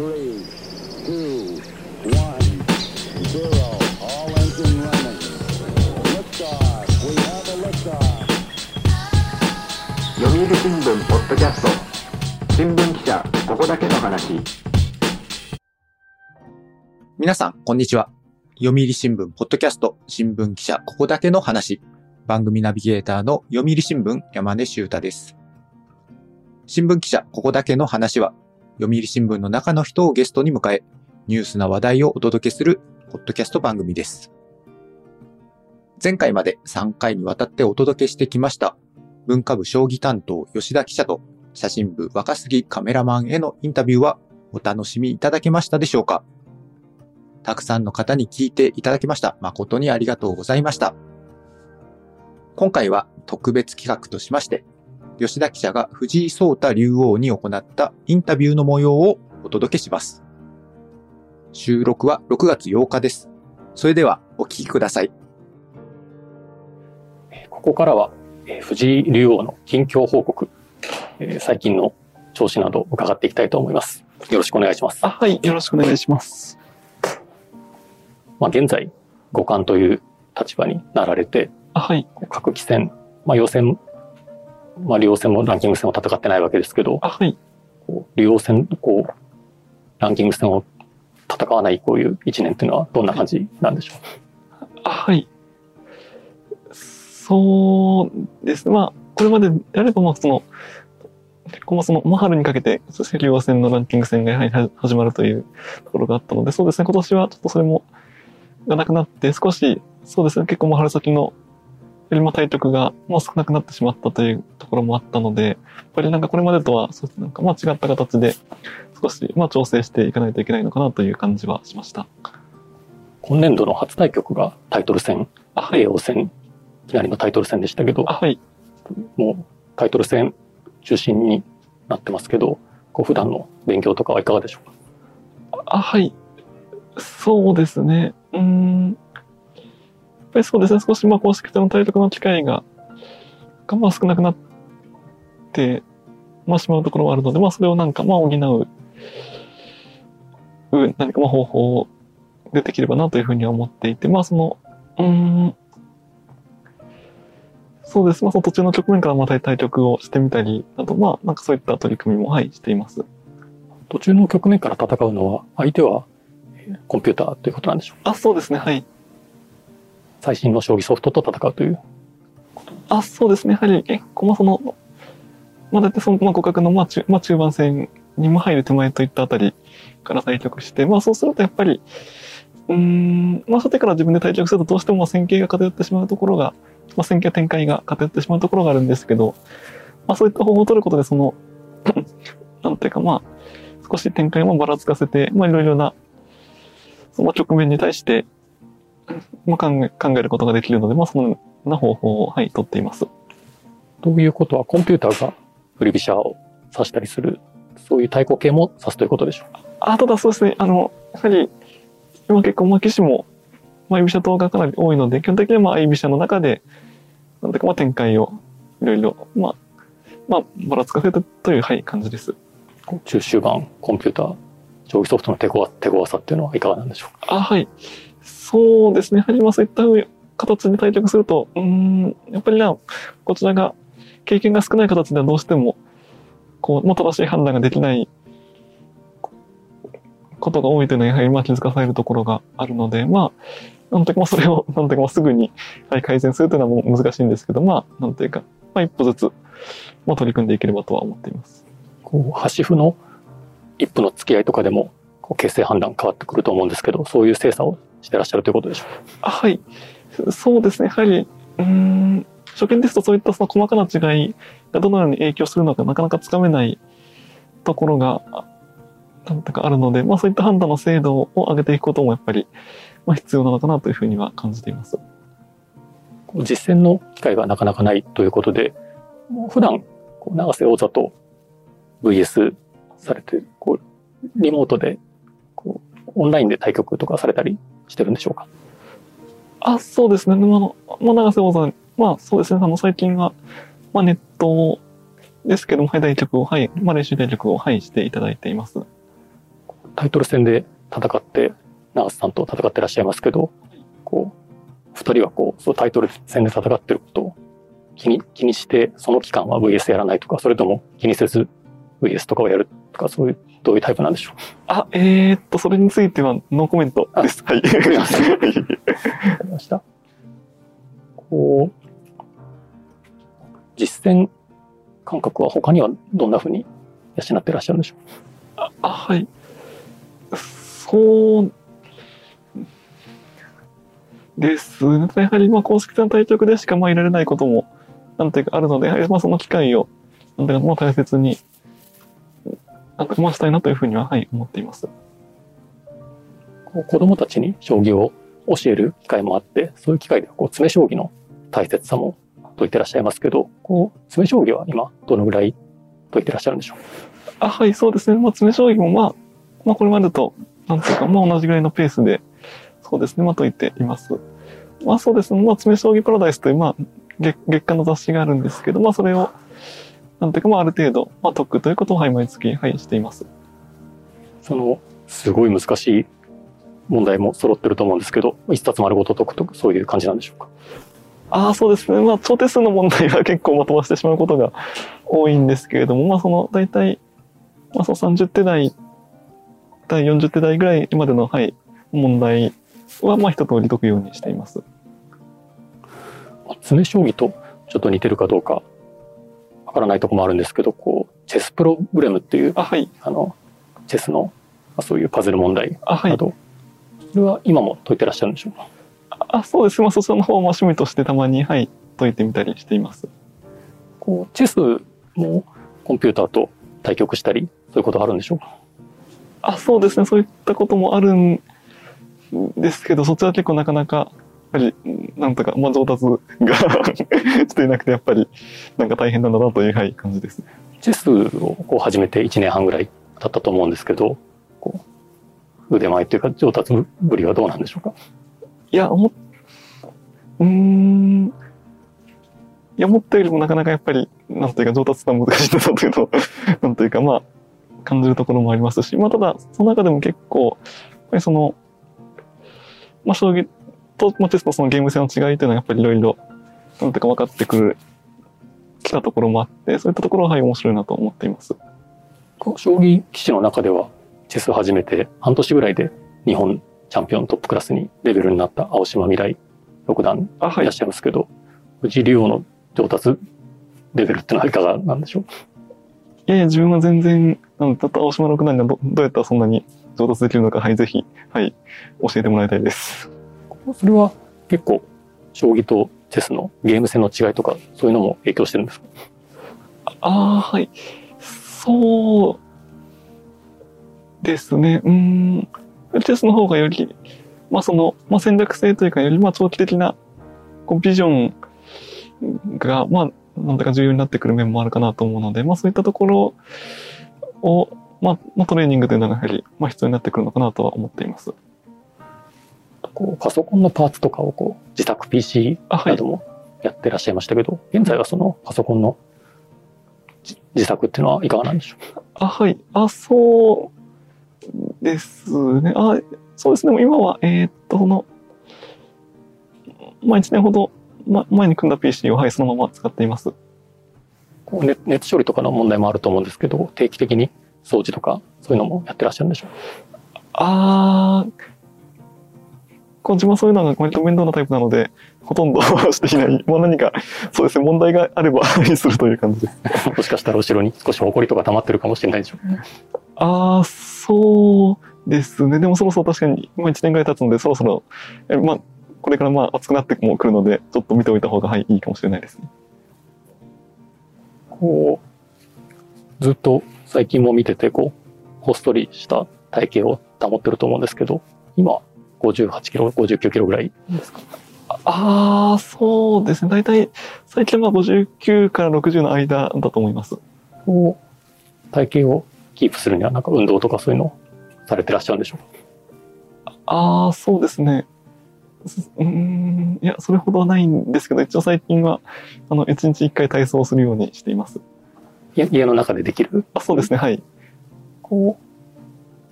Three, two, one, zero. All engine running. Liftoff. We have a liftoff. 読売新聞ポッドキャスト新聞記者ここだけの話皆さん、こんにちは。読売新聞ポッドキャスト新聞記者ここだけの話。番組ナビゲーターの読売新聞山根修太です。新聞記者ここだけの話は、読売新聞の中の人をゲストに迎え、ニュースな話題をお届けするポッドキャスト番組です。前回まで3回にわたってお届けしてきました、文化部将棋担当吉田記者と写真部若杉カメラマンへのインタビューはお楽しみいただけましたでしょうかたくさんの方に聞いていただきました。誠にありがとうございました。今回は特別企画としまして、吉田記者が藤井聡太竜王に行ったインタビューの模様をお届けします。収録は6月8日です。それではお聞きください。ここからは、えー藤井竜王の近況報告、えー最近の調子など伺っていきたいと思います。よろしくお願いします。あ、はい。よろしくお願いします。まあ、現在、五冠という立場になられて、あ、はい。各棋戦、まあ、予選、まあ、竜王戦もランキング戦を戦ってないわけですけど、あ、はい。こう竜王戦、こう、ランキング戦を戦わないこういう一年っていうのはどんな感じなんでしょう？あ、はい。そうですね。まあ、これまでであれば、まあ、その、結構まあその、まあ、春にかけて、そして竜王戦のランキング戦がやはりは始まるというところがあったので、そうですね、今年はちょっとそれも、がなくなって、少し、そうですね、結構もう春先の、よりも対局が、まあ少なくなってしまったというところもあったので、やっぱりなんかこれまでとは、そうですね、なんかまあ違った形で、少し、まあ調整していかないといけないのかなという感じはしました。今年度の初対局がタイトル戦、あ、はい。叡王戦、いきなりのタイトル戦でしたけどあ、、はい。もうタイトル戦中心になってますけど、こう普段の勉強とかはいかがでしょうか？あ、はい。そうですね。うーん。やっぱりそうですね。少しまあ公式戦の対局の機会が、がまあ少なくなって、まあしまうところはあるので、まあそれをなんかまあ補う、う何かまあ方法でできればなというふうには思っていて、まあその、うーん。そうです。まあその途中の局面からまた対局をしてみたり、あとまあなんかそういった取り組みもはいしています。途中の局面から戦うのは、相手はえーコンピューターということなんでしょうか？あ、そうですね。はい。最新の将棋ソフトと戦うという。あ、そうですね。やはり、結構、まあ、その、まあ、だいたいその、まあ、互角の、まあ、中、まあ、中盤戦にも入る手前といったあたりから対局して、まあ、そうするとやっぱり、うん、まあ、初手から自分で対局するとどうしても戦型が偏ってしまうところが、まあ、戦型展開が偏ってしまうところがあるんですけど、まあ、そういった方法を取ることで、その、なんていうか、まあ、少し展開もばらつかせて、まあ、いろいろな、その局面に対して、まあ、考え、考えることができるので、まあ、そのような方法を、はい、取っています。ということは、コンピューターが振り飛車を指したりする、そういう対抗系も指すということでしょうか？あ、ただそうですね、あの、やはり、今結構、まあ、棋士も、まあ、居飛車党がかなり多いので、基本的には、まあ、居飛車の中で、なんていうか、まあ、展開を、いろいろ、まあ、まあ、ばらつかせたという、はい、感じです。中終盤、コンピューター、将棋ソフトの手強手強さっていうのはいかがなんでしょうか？あ、はい。そうですね、やはり、まあ、そういった形で対局すると、うん、やっぱりな、こちらが、経験が少ない形ではどうしても、こう、まあ、正しい判断ができないことが多いというのは、やはり、まあ、気づかされるところがあるので、まあ、なんというか、それを、なんというか、すぐに、はい、改善するというのはもう難しいんですけど、まあ、なんというか、まあ、一歩ずつ、まあ、取り組んでいければとは思っています。こう、端歩の一歩の付き合いとかでも、こう形勢判断変わってくると思うんですけど、そういう精査をしてらっしゃるということでしょうかあはい。そうですね。やはり、うーん、初見ですとそういったその細かな違いがどのように影響するのかなかなかつかめないところが、あなんていうかあるので、まあそういった判断の精度を上げていくこともやっぱり、まあ必要なのかなというふうには感じています。実戦の機会がなかなかないということで、もう普段、永瀬王座と VS されて、こう、リモートで、こう、オンラインで対局とかされたりしてるんでしょうか？あ、そうですね。でもあ、まあ永瀬王座、まあそうですね。あの最近は、まあネットですけども、はい、対局を、はい、まあ練習対局を、はい、していただいています。タイトル戦で戦って、長瀬さんと戦ってらっしゃいますけど、こう、二人はこう、そうタイトル戦で戦ってることを気に、気にして、その期間は VS やらないとか、それとも気にせず VS とかをやるとか、そういう、どういうタイプなんでしょう？あ、えー、っと、それについてはノーコメントです。はい。わかりました。こう、実践感覚は他にはどんな風に養ってらっしゃるんでしょう？あ、はい。そうですね。やはり、まあ、公式戦の対局でしか、まあ、いられないことも、なんていうか、あるので、やはり、まあ、その機会を、なんていうか、まあ、大切に、なんか、まあ、したいなというふうには、はい、思っています。こう子供たちに将棋を教える機会もあって、そういう機会ではこう詰将棋の大切さも説いてらっしゃいますけど、こう詰将棋は今どのぐらい説いてらっしゃるんでしょう？あ、はい、そうですね。まあ、詰将棋も、まあ、まあ、これまでと、なんていうか、まあ、同じぐらいのペースで、そうですね、まあ、解いています。まあ、そうですね。まあ、詰将棋パラダイスという、まあ、月月間の雑誌があるんですけど、まあ、それを、なんていうか、まあ、ある程度、まあ、解くということを、はい、毎月、はい、しています。その、すごい難しい問題も揃ってると思うんですけど、一冊丸ごと解くとかそういう感じなんでしょうか？ああ、そうですね。まあ、超手数の問題は結構まとばしてしまうことが多いんですけれども、まあ、その、大体、まあ、その30手台、第40手台ぐらいまでの、はい、問題は、まあ、一通り解くようにしています。詰将棋とちょっと似てるかどうかわからないところもあるんですけど、こう、チェスプログレムっていう、あ、はい。あの、チェスの、まあそういうパズル問題あ、はいな。ど、それは今も解いてらっしゃるんでしょうか？あ、そうです。まあ、そちらの方はまあ趣味としてたまに、はい、解いてみたりしています。こう、チェスもコンピューターと対局したり、そういうことあるんでしょうか？あ、そうですね。そういったこともあるんですけど、そちらは結構なかなか、ぱり、なんとか、まあ、上達が していなくて、やっぱり、なんか大変なんだなという、はい、感じですね。チェスをこう始めて1年半ぐらい経ったと思うんですけど、こう腕前というか上達ぶりはどうなんでしょうか？いや、思っ、うーん。いや、思ったよりもなかなかやっぱり、なんというか上達が難しいんだなというのを、なんというか、まあ、感じるところもありますし、まあ、ただ、その中でも結構、やっぱりその、まあ、将棋と、まあ、チェスのそのゲーム性の違いというのはやっぱりいろいろ、なんというか分かってくる、きたところもあって、そういったところは、はい、面白いなと思っています。将棋棋士の中ではチェスを始めて半年ぐらいで日本チャンピオントップクラスにレベルになった青島未来六段あ、はいいらっ。しゃいますけど、藤井竜王の上達レベルってのはいかがなんでしょう？いやいや、自分は全然、あの、たった青島六段がどどうやったらそんなに上達できるのか、はい、ぜひ、はい、教えてもらいたいです。それは結構将棋とチェスのゲーム性の違いとかそういうのも影響してるんですか？ああ、はい。そうですね。うん。チェスの方がより、まあその、まあ戦略性というか、よりまあ長期的な、こう、ビジョンが、まあ、なんだか重要になってくる面もあるかなと思うので、まあそういったところを、まあ、まあトレーニングというのがやはり、まあ必要になってくるのかなとは思っています。こうパソコンのパーツとかをこう自宅 PC あ、はないど。もやってらっしゃいましたけど、現在はそのパソコンのじ自作っていうのはいかがなんでしょう？かあ、はい。あ、そうですね。あ、そうですね。今は、えーっと、その、まあ1年ほど、ま、前に組んだ PC を、はい、そのまま使っています。こうネ熱処理とかの問題もあると思うんですけど、定期的に掃除とかそういうのもやってらっしゃるんでしょう？かあー、こう自分はそういうのが割と面倒なタイプなので、ほとんど していない。まあ何か、そうですね、問題があれば、はいするという感じです。もしかしたら後ろに少し埃とか溜まってるかもしれないでしょうかあー、そうですね。でもそろそろ確かに、まあ1年ぐらい経つので、そろそろ、えまあ、これからまあ暑くなってもくるので、ちょっと見ておいた方が、はい、いいかもしれないですね。こう、ずっと最近も見てて、こう、ほっそりした体型を保ってると思うんですけど、今、58キロ、59キロぐらいですかああ、そうですね。大体、最近は59から60の間だと思います。体型をキープするには、なんか運動とかそういうのをされてらっしゃるんでしょうか？ああ、そうですね。すうーん、いや、それほどはないんですけど、一応最近は、あの、1日1回体操をするようにしています。家家の中でできる？あそうですね、はい。こ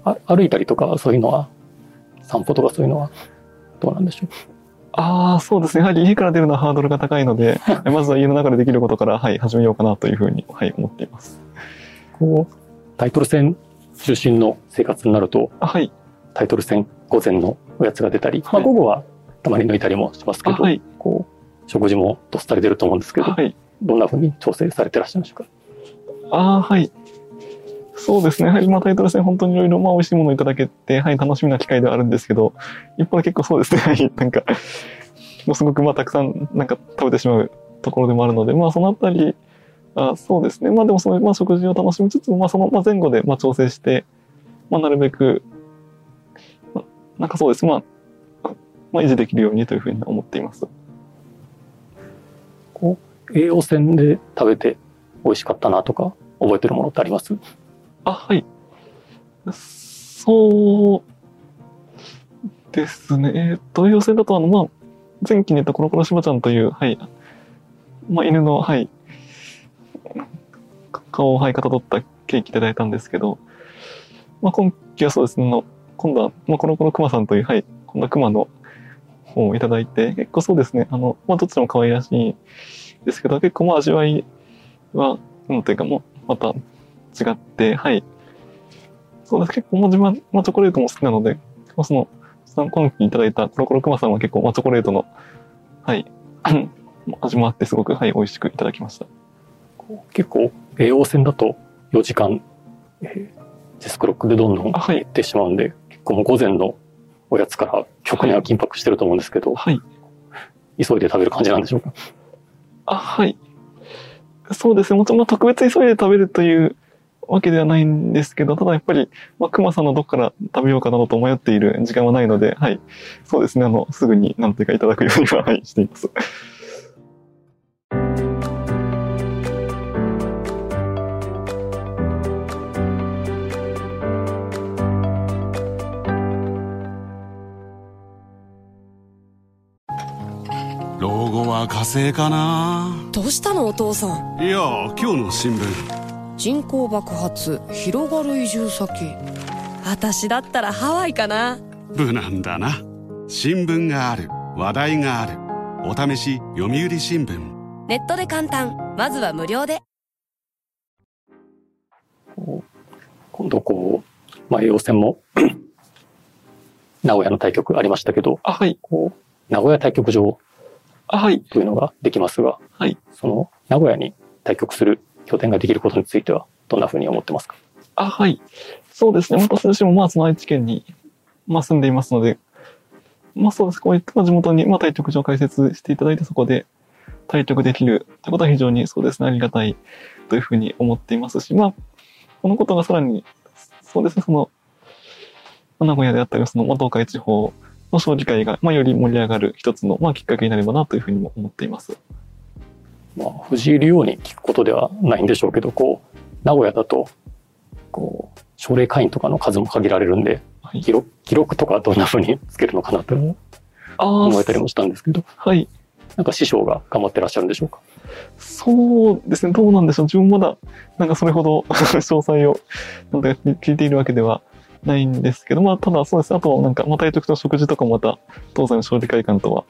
う、あ歩いたりとかそういうのは、散歩とかそういうのはどうなんでしょうああ、そうですね。やはり家から出るのはハードルが高いので、まずは家の中でできることから、はい、始めようかなというふうに、はい、思っています。こう、タイトル戦中心の生活になると、あはい、タイトル戦午前のおやつが出たり、まあはい午後はたまに抜いたりもしますけど、あはい、こう、食事もどっさり出ると思うんですけど、はい。どんな風に調整されてらっしゃるんでしょうか？ああ、はい。そうですね。やはり、まあ、タイトル戦、本当にいろいろ、まあ、美味しいものをいただけて、はい、楽しみな機会ではあるんですけど、一方で結構そうですね。はい、なんか、もうすごく、まあ、たくさん、なんか、食べてしまうところでもあるので、まあ、そのあたり、あそうですね。まあ、でも、その、まあ、食事を楽しみつつ、まあ、その、まあ、前後で、まあ、調整して、まあ、なるべく、まあなんかそうです。まあ、まあ、維持できるようにというふうに思っています。こう、栄養戦で食べて美味しかったなとか、覚えてるものってあります？あ、はい。そうですね。えっ、と、予選だと、あの、まあ、前期に言ったコロコロしばちゃんという、はい。まあ、犬の、はい。顔を、はい、かたどったケーキいただいたんですけど、まあ、今期はそうですね、の今度は、まあ、コロコロクマさんという、はい、今度はクマの方をいただいて、結構そうですね、あの、まあ、どっちも可愛らしいですけど、結構、まあ、味わいは、なんていうか、もう、また違って、はい。そうです。結構、まあ、自分は、まあ、チョコレートも好きなので、まあ、その、今期いただいたコロコロクマさんは結構、まあ、チョコレートの、はい、味もあって、すごく、はい、美味しくいただきました。結構、栄養戦だと4時間、えーデスクロックでどんどん減ってしまうんで、結構もう午前のおやつから食には緊迫してると思うんですけど、はい。急いで食べる感じなんでしょうか？あ、はい。そうですね。もちろん、まあ、特別急いで食べるというわけではないんですけど、ただやっぱり、まあ、熊さんのどこから食べようかなどと迷っている時間はないので、はい。そうですね。あの、すぐになんというかいただくようには、はい、しています。老後は火星かなどうしたのお父さんいや今日の新聞人口爆発広がる移住先。私だったらハワイかな。無難だな。新聞がある。話題がある。お試し読売新聞。ネットで簡単。まずは無料で。今度こう、まあ、栄養戦も 名古屋の対局ありましたけど、あ、はい。こう名古屋対局場あ、はい。というのができますが、はい。その名古屋に対局する拠点ができることについてはどんなふうに思ってますか？あ、はい。そうですね。私自身も、まあ、その愛知県に、まあ、住んでいますので、まあ、そうです。こういった地元に、まあ、対局場を開設していただいて、そこで対局できるということは非常に、そうですね、ありがたいというふうに思っていますし、まあ、このことがさらに、そうですね、その、名古屋であったり、その、まあ、東海地方の将棋会が、まあ、より盛り上がる一つの、まあ、きっかけになればなというふうにも思っています。まあ、藤井竜王に聞くことではないんでしょうけど、こう、名古屋だと、こう、奨励会員とかの数も限られるんで、はい。記録記録とかどんなふうにつけるのかなと思えたりもしたんですけど、はい。なんか師匠が頑張ってらっしゃるんでしょうか？そうですね、どうなんでしょう。自分まだ、なんかそれほど 詳細を、聞いているわけではないんですけど、まあ、ただそうですね、あとはなんか、まあ、対局と食事とかもまた、東西の勝利会館とは、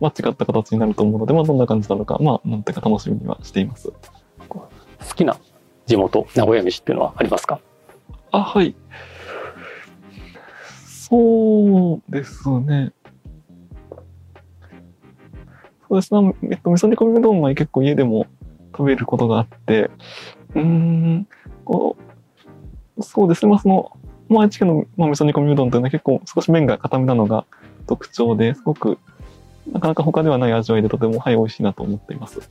まあ、違った形になると思うので、まあ、どんな感じなのか、まあ、なんていうか楽しみにはしています。好きな地元、名古屋飯っていうのはありますか？あ、はい。そうですね。そうですね。えっと、味噌煮込みうどんは結構家でも食べることがあって、うーん、こう、そうですね。まあ、その、まあ、愛知県の、まあ、味噌煮込みうどんというのは結構少し麺が固めなのが特徴ですごく、なかなか他ではない味わいでとても、はい、美味しいなと思っています。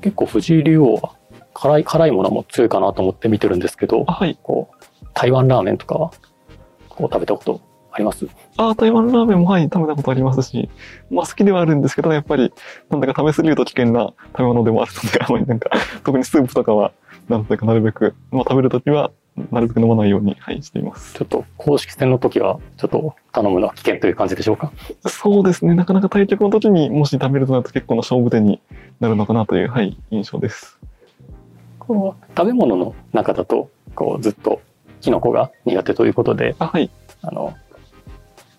結構藤井竜王は辛い、辛いものも強いかなと思って見てるんですけどあ、、はい。こう、台湾ラーメンとかは、こう食べたことあります？ああ、台湾ラーメンもはい、食べたことありますし、まあ好きではあるんですけど、やっぱり、なんだか食べ過ぎると危険な食べ物でもあるので、あまりなんか、特にスープとかは、なんというかなるべく、まあ食べるときは、なるべく飲まないように、はい、しています。ちょっと公式戦の時は、ちょっと頼むのは危険という感じでしょうか？そうですね、なかなか対局の時にもし食べるとなると結構な勝負手になるのかなという、はい、印象です。この食べ物の中だと、こうずっとキノコが苦手ということで、あ、はい。あの、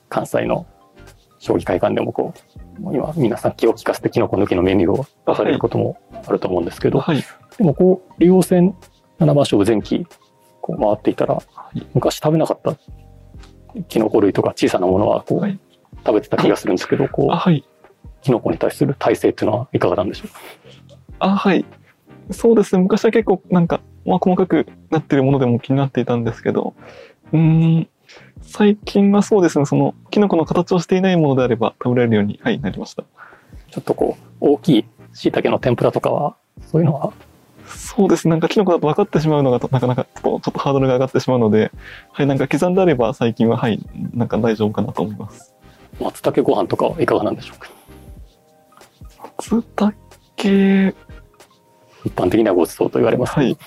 関西の将棋会館でもこう今皆さん気を利かせてキノコ抜きのメニューを出されることもあると思うんですけど、はい。でもこう、竜王戦七番勝負前期、こう回っていたら、昔食べなかったキノコ類とか小さなものはこう、はい食べてた気がするんですけど、こあ、う、はい。キノコに対する体制っていうのはいかがなんでしょう？かあ、はい。そうですね。昔は結構なんか、まあ細かくなってるものでも気になっていたんですけど、うーん、最近はそうですね、その、キノコの形をしていないものであれば食べられるように、はい、なりました。ちょっとこう、大きい椎茸の天ぷらとかは、そういうのは、そうですね。なんかキノコだと分かってしまうのが、なかなかちょっとハードルが上がってしまうので、はい、なんか刻んであれば最近は、はい、なんか大丈夫かなと思います。松茸ご飯とかはいかがなんでしょうか？松茸、一般的にはごちそうと言われます。はい。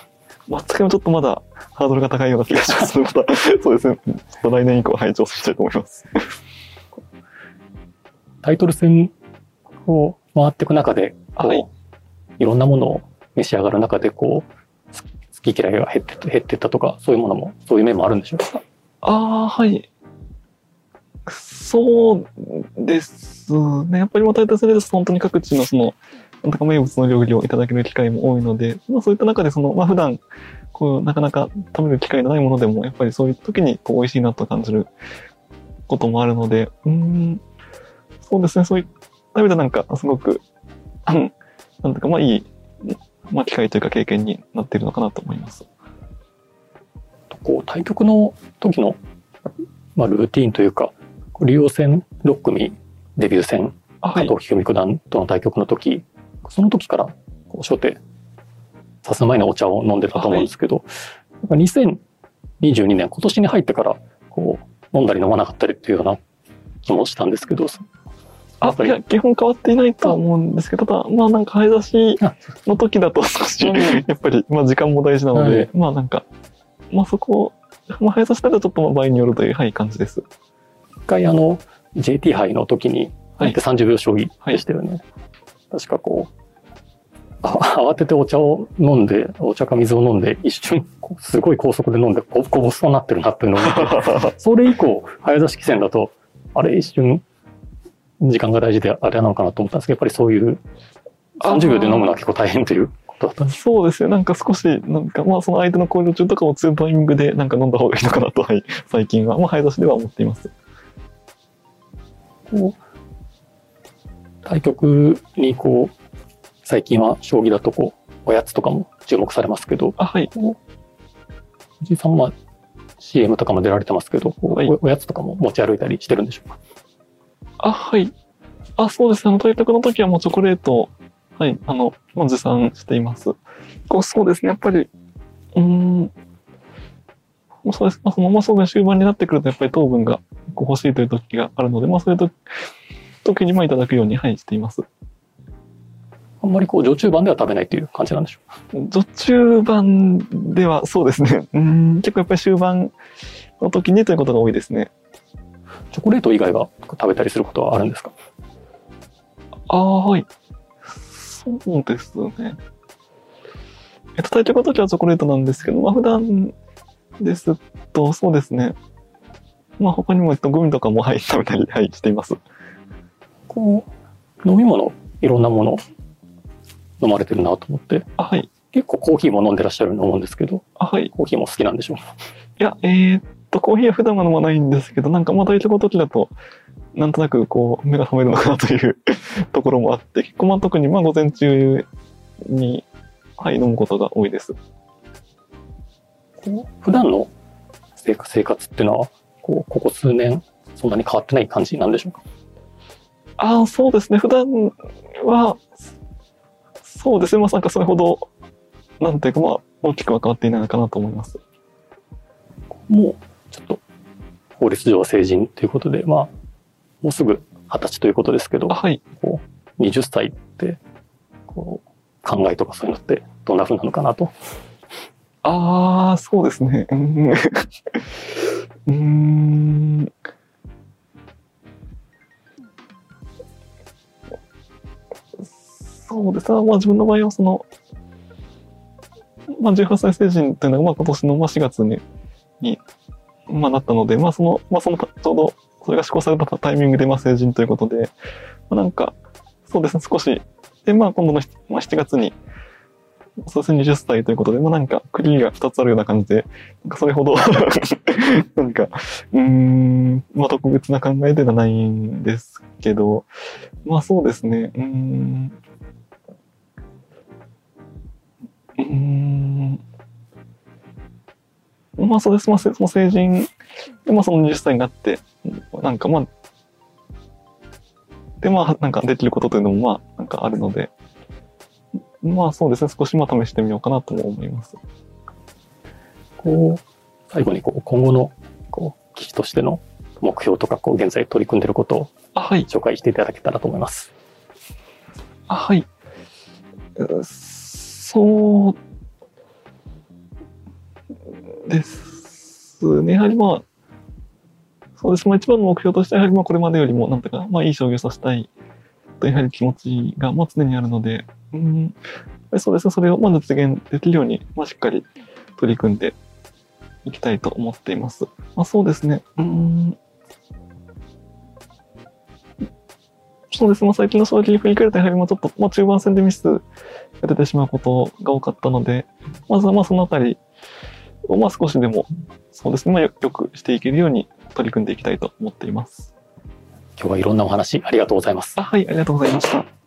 松茸もちょっとまだハードルが高いような気がします。また、そうですね。来年以降、はい、挑戦したいと思います。タイトル戦を回っていく中で、こう、はいい、ろんなものを召し上がる中で、こう、好き嫌いが減って減ってったとか、そういうものも、そういう面もあるんでしょうか？ああ、はい。そうですね。やっぱりまあタイトル戦です本当に各地のその、なんとか名物の料理をいただける機会も多いので、まあそういった中でその、まあ普段、こう、なかなか食べる機会のないものでも、やっぱりそういう時にこう美味しいなと感じることもあるので、うん、そうですね。そういった意味でなんか、すごく、うんなんとかまあいい、まあ機会というか経験になっているのかなと思います。こう、対局の時の、まあ、ルーティーンというか、竜王戦6組デビュー戦、あ加藤一二三九段との対局の時、その時から、こう、初手、さす前のお茶を飲んでたと思うんですけど、やっぱ2022年、今年に入ってから、こう、飲んだり飲まなかったりっていうような気もしたんですけど、やあいや、基本変わっていないとは思うんですけど、ただ、まあなんか、早指しの時だと少し、うんやっぱり、まあ時間も大事なので、はい。まあなんか、まあそこ、まあ早指しだとちょっとまあ場合によるという、はい、感じです。一回あの、JT 杯の時に、はい。入って30秒将棋でしたよね。確かこう、あ慌ててお茶を飲んで、お茶か水を飲んで、一瞬、すごい高速で飲んで、ここぼそうになってるなっていうのを見て、それ以降、早指し棋戦だと、あれ一瞬、時間が大事であれなのかなと思ったんですけど、やっぱりそういう、30秒で飲むのは結構大変ということだったんです。そうですね。なんか少し、なんかまあその相手の考慮中とかを強いタイミングでなんか飲んだ方がいいのかなと、はい、最近は、まあ早指しでは思っています。こう対局にこう、最近は将棋だとこう、おやつとかも注目されますけど、あ、はい。藤井さんは CM とかも出られてますけど、はいおおやつとかも持ち歩いたりしてるんでしょうか？あ、はい。あ、そうですね。あの、対局の時はもうチョコレートを、はい、あの、まあ持参しています。こうそうですね。やっぱり、うーん、まあそうです。まあ、その、まあ、そうですね。終盤になってくると、やっぱり糖分が欲しいという時があるので、まあ、そういう時時に、まあ、いただくように、はい、しています。あんまりこう、序中盤では食べないという感じなんでしょうか？序中盤では、そうですね。うーん、結構やっぱり終盤の時にということが多いですね。チョコレート以外は食べたりすることはあるんですか？ああ、はい。そうですね。えっと、対局の時はチョコレートなんですけど、まあ普段ですと、そうですね。まあ他にも、えっと、グミとかも、はい、食べたり、はい、しています。こう、飲み物、いろんなもの？飲まれてるなと思って、あ、はい。結構コーヒーも飲んでらっしゃると思うんですけど、あ、はい。いコーヒーも好きなんでしょう？や、えーっと、コーヒーは普段は飲まないんですけど、なんかまあ対局の時だと、なんとなくこう、目が覚めるのかなという ところもあって、結構まあ特にまあ午前中に、はい、飲むことが多いです。普段の生活生活っていうのは、こう、ここ数年、そんなに変わってない感じなんでしょうか？ああ、そうですね。普段は、そうですね。まあ、なんかそれほど、なんていうか、まあ、大きくは変わっていないのかなと思います。もう、ちょっと、法律上は成人ということで、まあ、もうすぐ二十歳ということですけどあ、、はい。こう、20歳って、こう、考えとかそういうのって、どんな風なのかなと。ああ、そうですね。うーん。そうですね。まあ、自分の場合は、その、まあ、18歳成人というのが、まあ、今年のまあ4月に、に、まあ、なったので、まあ、その、まあ、その、ちょうど、それが施行されたタイミングで、まあ、成人ということで、まあ、なんか、そうですね、少し、で、まあ、今度の、まあ、7月に、そうですね、20歳ということで、まあ、なんか、クリーが2つあるような感じで、なんかそれほど、なんか、うん、まあ、特別な考えではないんですけど、まあ、そうですね、うん、まあ、そうです、まあ、せその成人で、まあ、その20歳になって、なんかまあ、で、まあ、なんかできることというのも、まあ、なんかあるので、まあそうですね、少しまあ試してみようかなとも思います。こう、最後にこう今後のこう記事としての目標とか、こう現在取り組んでいることをあ、はい。紹介していただけたらと思います。あ、はい。うそうですね。やはりまあ、そうです。まあ一番の目標としては、やはりまあこれまでよりも、なんとか、まあいい将棋をさせたいとやはり気持ちが、まあ常にあるので、うん、そうですね。それをまあ実現できるように、まあしっかり取り組んでいきたいと思っています。まあそうですね。うん。そうですね。まあ最近の将棋に振り返ると、やはりまあちょっと、まあ中盤戦でミスが出てしまうことが多かったので、まずはまあそのあたりを、まあ少しでも、そうですね。まあよよくしていけるように取り組んでいきたいと思っています。今日はいろんなお話ありがとうございます。あ、はい、ありがとうございました。